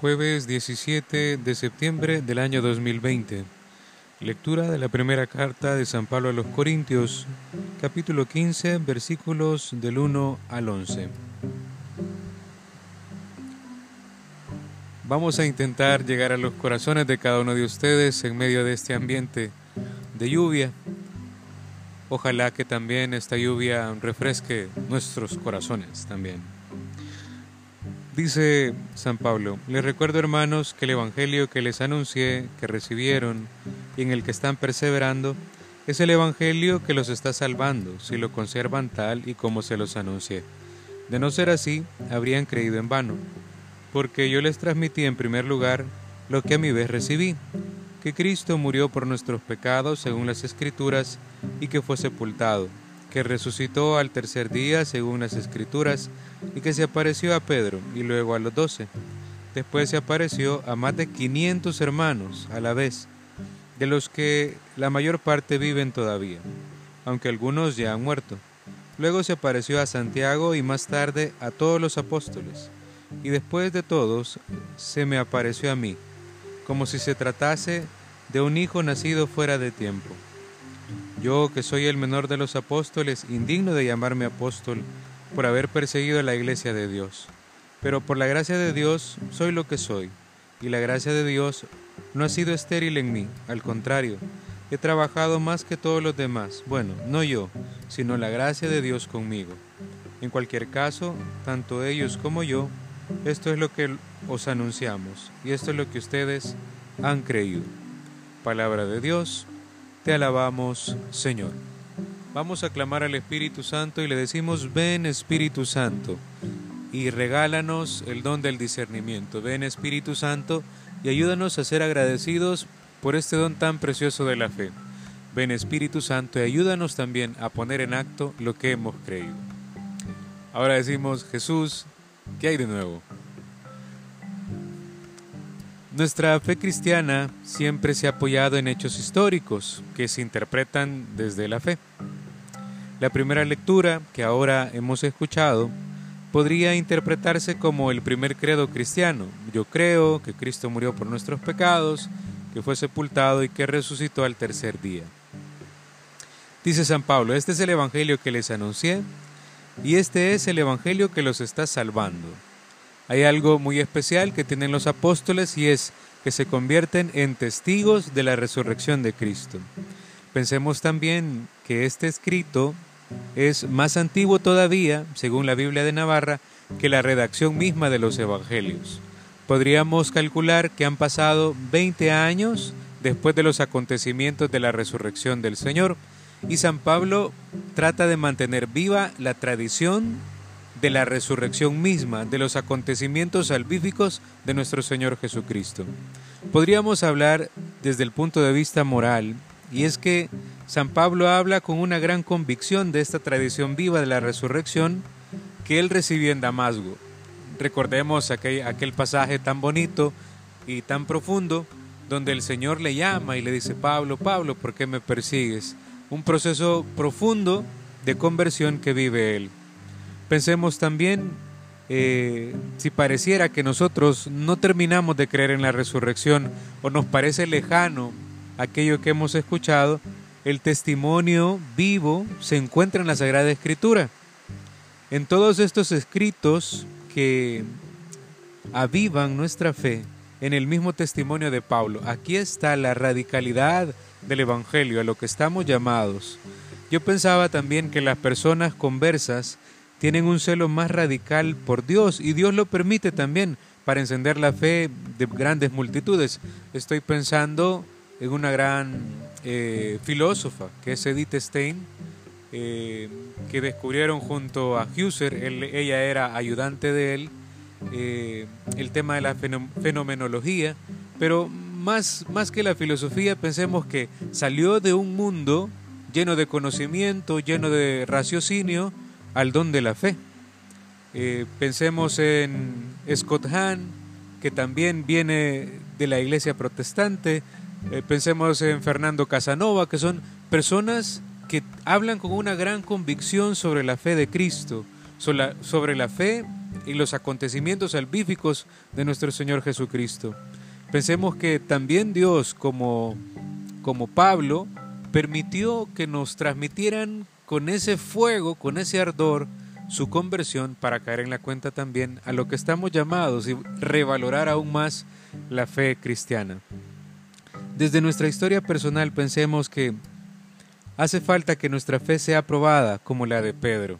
Jueves 17 de septiembre del año 2020. Lectura de la primera carta de San Pablo a los Corintios, capítulo 15, versículos del 1 al 11. Vamos a intentar llegar a los corazones de cada uno de ustedes en medio de este ambiente de lluvia. Ojalá que también esta lluvia refresque nuestros corazones también. Dice San Pablo, les recuerdo hermanos que el Evangelio que les anuncié, que recibieron y en el que están perseverando, es el Evangelio que los está salvando si lo conservan tal y como se los anuncié. De no ser así, habrían creído en vano, porque yo les transmití en primer lugar lo que a mi vez recibí, que Cristo murió por nuestros pecados según las Escrituras y que fue sepultado que resucitó al tercer día según las escrituras y que se apareció a Pedro y luego a los doce. Después se apareció a más de quinientos hermanos a la vez, de los que la mayor parte viven todavía, aunque algunos ya han muerto. Luego se apareció a Santiago y más tarde a todos los apóstoles, y después de todos se me apareció a mí, como si se tratase de un hijo nacido fuera de tiempo. Yo, que soy el menor de los apóstoles, indigno de llamarme apóstol por haber perseguido la iglesia de Dios. Pero por la gracia de Dios soy lo que soy, y la gracia de Dios no ha sido estéril en mí, al contrario, he trabajado más que todos los demás, bueno, no yo, sino la gracia de Dios conmigo. En cualquier caso, tanto ellos como yo, esto es lo que os anunciamos, y esto es lo que ustedes han creído. Palabra de Dios, te alabamos, Señor. Vamos a clamar al Espíritu Santo y le decimos, ven Espíritu Santo, y regálanos el don del discernimiento. Ven Espíritu Santo y ayúdanos a ser agradecidos por este don tan precioso de la fe. Ven Espíritu Santo y ayúdanos también a poner en acto lo que hemos creído. Ahora decimos, Jesús, ¿qué hay de nuevo? Nuestra fe cristiana siempre se ha apoyado en hechos históricos que se interpretan desde la fe. La primera lectura que ahora hemos escuchado podría interpretarse como el primer credo cristiano. Yo creo que Cristo murió por nuestros pecados, que fue sepultado y que resucitó al tercer día. Dice San Pablo, este es el Evangelio que les anuncié y este es el Evangelio que los está salvando. Hay algo muy especial que tienen los apóstoles y es que se convierten en testigos de la resurrección de Cristo. Pensemos también que este escrito es más antiguo todavía, según la Biblia de Navarra, que la redacción misma de los evangelios. Podríamos calcular que han pasado 20 años después de los acontecimientos de la resurrección del Señor, y San Pablo trata de mantener viva la tradición de la resurrección misma, de los acontecimientos salvíficos de nuestro Señor Jesucristo. Podríamos hablar desde el punto de vista moral, y es que San Pablo habla con una gran convicción de esta tradición viva de la resurrección que él recibió en Damasco. Recordemos aquel, aquel pasaje tan bonito y tan profundo donde el Señor le llama y le dice, Pablo, Pablo, ¿por qué me persigues? Un proceso profundo de conversión que vive él. Pensemos también, eh, si pareciera que nosotros no terminamos de creer en la resurrección o nos parece lejano aquello que hemos escuchado, el testimonio vivo se encuentra en la Sagrada Escritura. En todos estos escritos que avivan nuestra fe, en el mismo testimonio de Pablo, aquí está la radicalidad del Evangelio, a lo que estamos llamados. Yo pensaba también que las personas conversas tienen un celo más radical por Dios y Dios lo permite también para encender la fe de grandes multitudes. Estoy pensando en una gran eh, filósofa que es Edith Stein, eh, que descubrieron junto a Husserl, ella era ayudante de él, eh, el tema de la fenomenología, pero más, más que la filosofía, pensemos que salió de un mundo lleno de conocimiento, lleno de raciocinio, al don de la fe. Eh, pensemos en Scott Hahn, que también viene de la iglesia protestante. Eh, pensemos en Fernando Casanova, que son personas que hablan con una gran convicción sobre la fe de Cristo, sobre la, fe en los acontecimientos salvíficos de nuestro Señor Jesucristo. Pensemos que también Dios, como, como Pablo, permitió que nos transmitieran con ese fuego, con ese ardor, su conversión para caer en la cuenta también a lo que estamos llamados y revalorar aún más la fe cristiana. Desde nuestra historia personal pensemos que hace falta que nuestra fe sea probada como la de Pedro.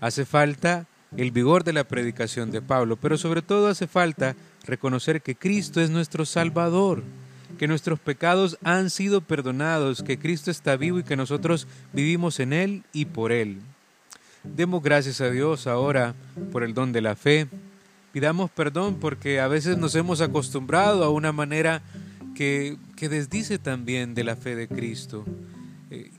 Hace falta el vigor de la predicación de Pablo, pero sobre todo hace falta reconocer que Cristo es nuestro Salvador, que nuestros pecados han sido perdonados, que Cristo está vivo y que nosotros vivimos en Él y por Él. Demos gracias a Dios ahora por el don de la fe. Pidamos perdón porque a veces nos hemos acostumbrado a una manera que, que desdice también de la fe de Cristo. Eh,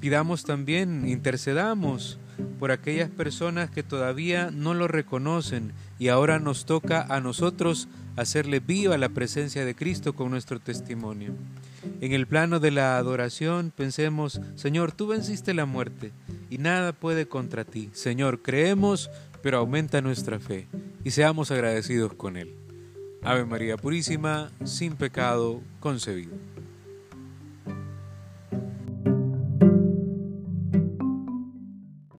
pidamos también, intercedamos por aquellas personas que todavía no lo reconocen y ahora nos toca a nosotros hacerle viva la presencia de Cristo con nuestro testimonio. En el plano de la adoración pensemos, Señor, tú venciste la muerte y nada puede contra ti. Señor, creemos, pero aumenta nuestra fe y seamos agradecidos con Él. Ave María Purísima, sin pecado concebido.